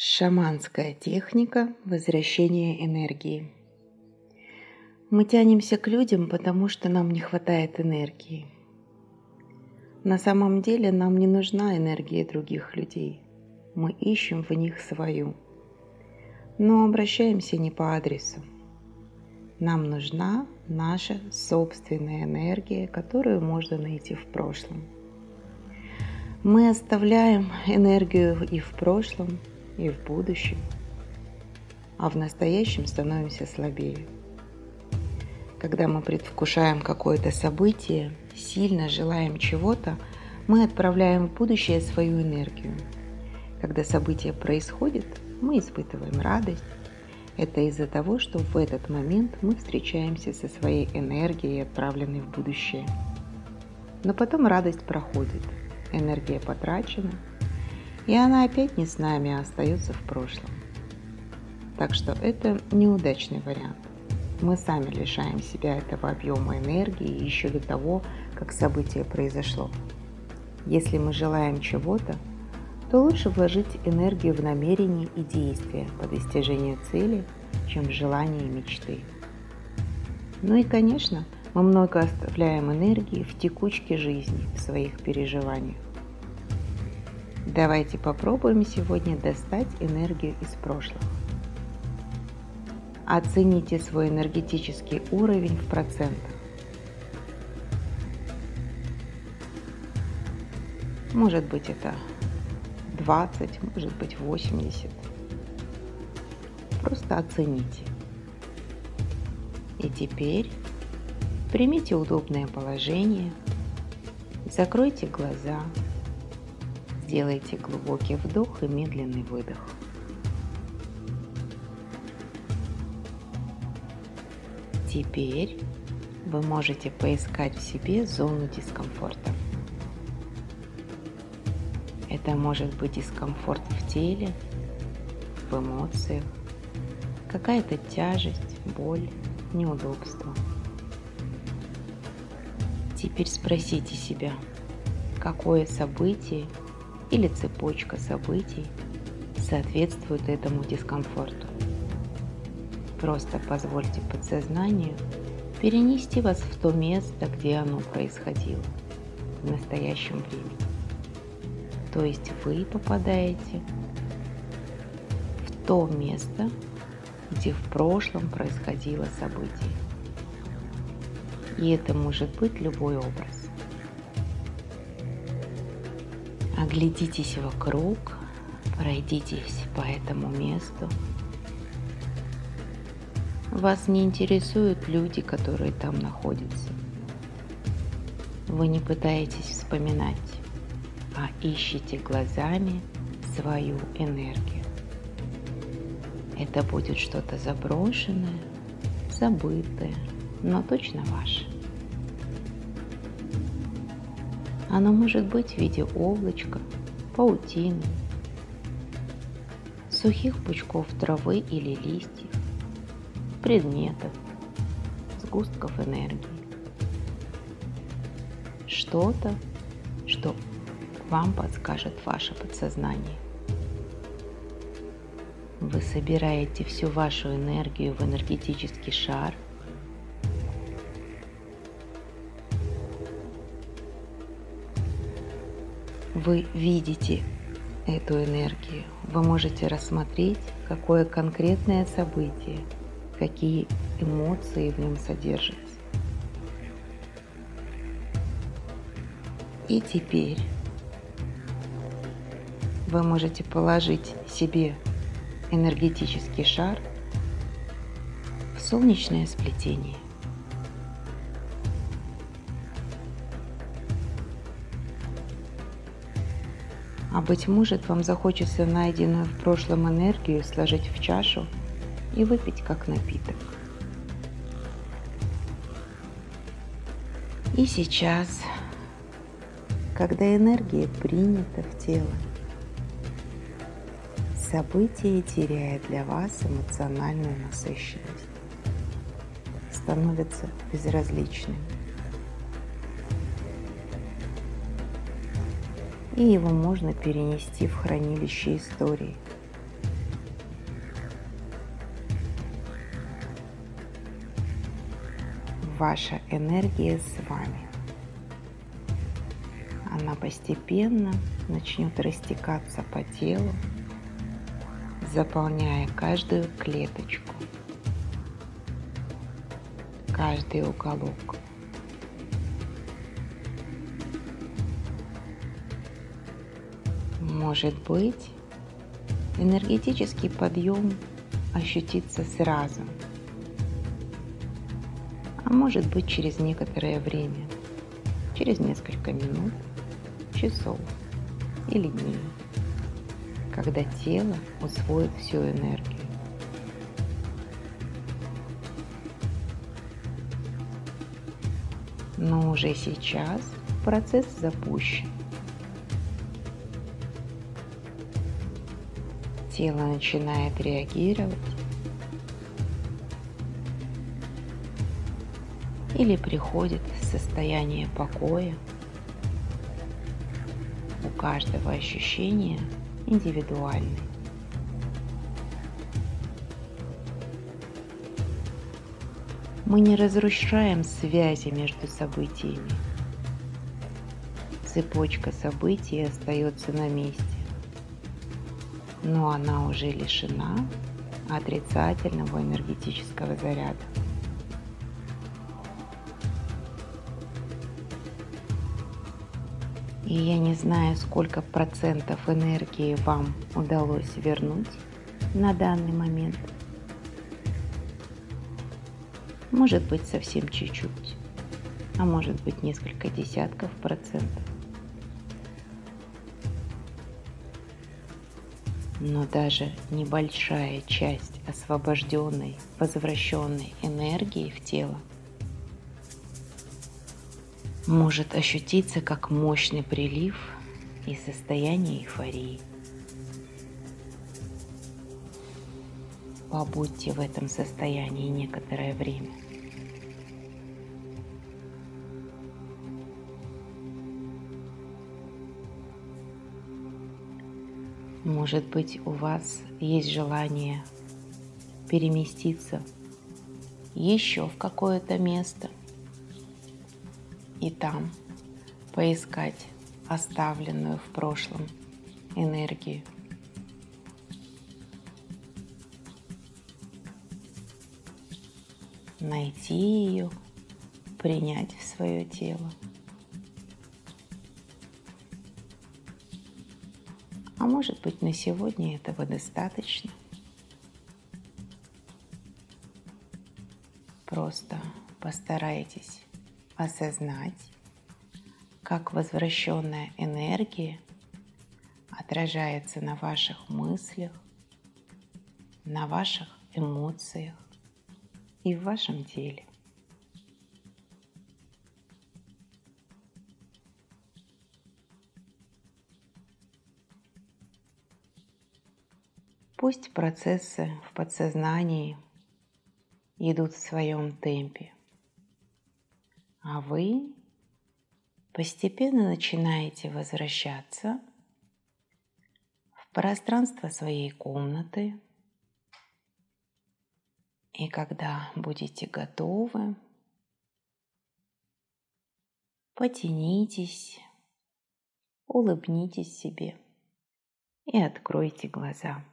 Шаманская техника возвращения энергии. Мы тянемся к людям, потому что нам не хватает энергии. На самом деле нам не нужна энергия других людей. Мы ищем в них свою. Но обращаемся не по адресу. Нам нужна наша собственная энергия, которую можно найти в прошлом. Мы оставляем энергию и в прошлом, и в будущем, а в настоящем становимся слабее. Когда мы предвкушаем какое-то событие, сильно желаем чего-то, мы отправляем в будущее свою энергию. Когда событие происходит, мы испытываем радость. Это из-за того, что в этот момент мы встречаемся со своей энергией, отправленной в будущее. Но потом радость проходит, энергия потрачена – и она опять не с нами, а остается в прошлом. Так что это неудачный вариант. Мы сами лишаем себя этого объема энергии еще до того, как событие произошло. Если мы желаем чего-то, то лучше вложить энергию в намерения и действия по достижению цели, чем в желания и мечты. Ну и, конечно, мы много оставляем энергии в текучке жизни, в своих переживаниях. Давайте попробуем сегодня достать энергию из прошлого. Оцените свой энергетический уровень в процентах. Может быть это 20, может быть 80. Просто оцените. И теперь примите удобное положение, закройте глаза, Сделайте глубокий вдох и медленный выдох. Теперь вы можете поискать в себе зону дискомфорта. Это может быть дискомфорт в теле, в эмоциях, какая-то тяжесть, боль, неудобство. Теперь спросите себя, какое событие или цепочка событий соответствует этому дискомфорту. Просто позвольте подсознанию перенести вас в то место, где оно происходило в настоящем времени. То есть вы попадаете в то место, где в прошлом происходило событие. И это может быть любой образ. Оглядитесь вокруг, пройдитесь по этому месту. Вас не интересуют люди, которые там находятся. Вы не пытаетесь вспоминать, а ищете глазами свою энергию. Это будет что-то заброшенное, забытое, но точно ваше. Оно может быть в виде облачка, паутины, сухих пучков травы или листьев, предметов, сгустков энергии. Что-то, что вам подскажет ваше подсознание. Вы собираете всю вашу энергию в энергетический шар – вы видите эту энергию, вы можете рассмотреть, какое конкретное событие, какие эмоции в нем содержатся. И теперь вы можете положить себе энергетический шар в солнечное сплетение. А быть может, вам захочется найденную в прошлом энергию сложить в чашу и выпить как напиток. И сейчас, когда энергия принята в тело, событие теряет для вас эмоциональную насыщенность, становится безразличным. и его можно перенести в хранилище истории. Ваша энергия с вами. Она постепенно начнет растекаться по телу, заполняя каждую клеточку, каждый уголок Может быть, энергетический подъем ощутится сразу, а может быть через некоторое время, через несколько минут, часов или дней, когда тело усвоит всю энергию. Но уже сейчас процесс запущен. Тело начинает реагировать или приходит в состояние покоя. У каждого ощущения индивидуальны. Мы не разрушаем связи между событиями. Цепочка событий остается на месте но она уже лишена отрицательного энергетического заряда. И я не знаю, сколько процентов энергии вам удалось вернуть на данный момент. Может быть совсем чуть-чуть, а может быть несколько десятков процентов. Но даже небольшая часть освобожденной, возвращенной энергии в тело может ощутиться как мощный прилив и состояние эйфории. Побудьте в этом состоянии некоторое время – Может быть, у вас есть желание переместиться еще в какое-то место и там поискать оставленную в прошлом энергию. Найти ее, принять в свое тело. А может быть на сегодня этого достаточно. Просто постарайтесь осознать, как возвращенная энергия отражается на ваших мыслях, на ваших эмоциях и в вашем теле. Пусть процессы в подсознании идут в своем темпе, а вы постепенно начинаете возвращаться в пространство своей комнаты. И когда будете готовы, потянитесь, улыбнитесь себе и откройте глаза.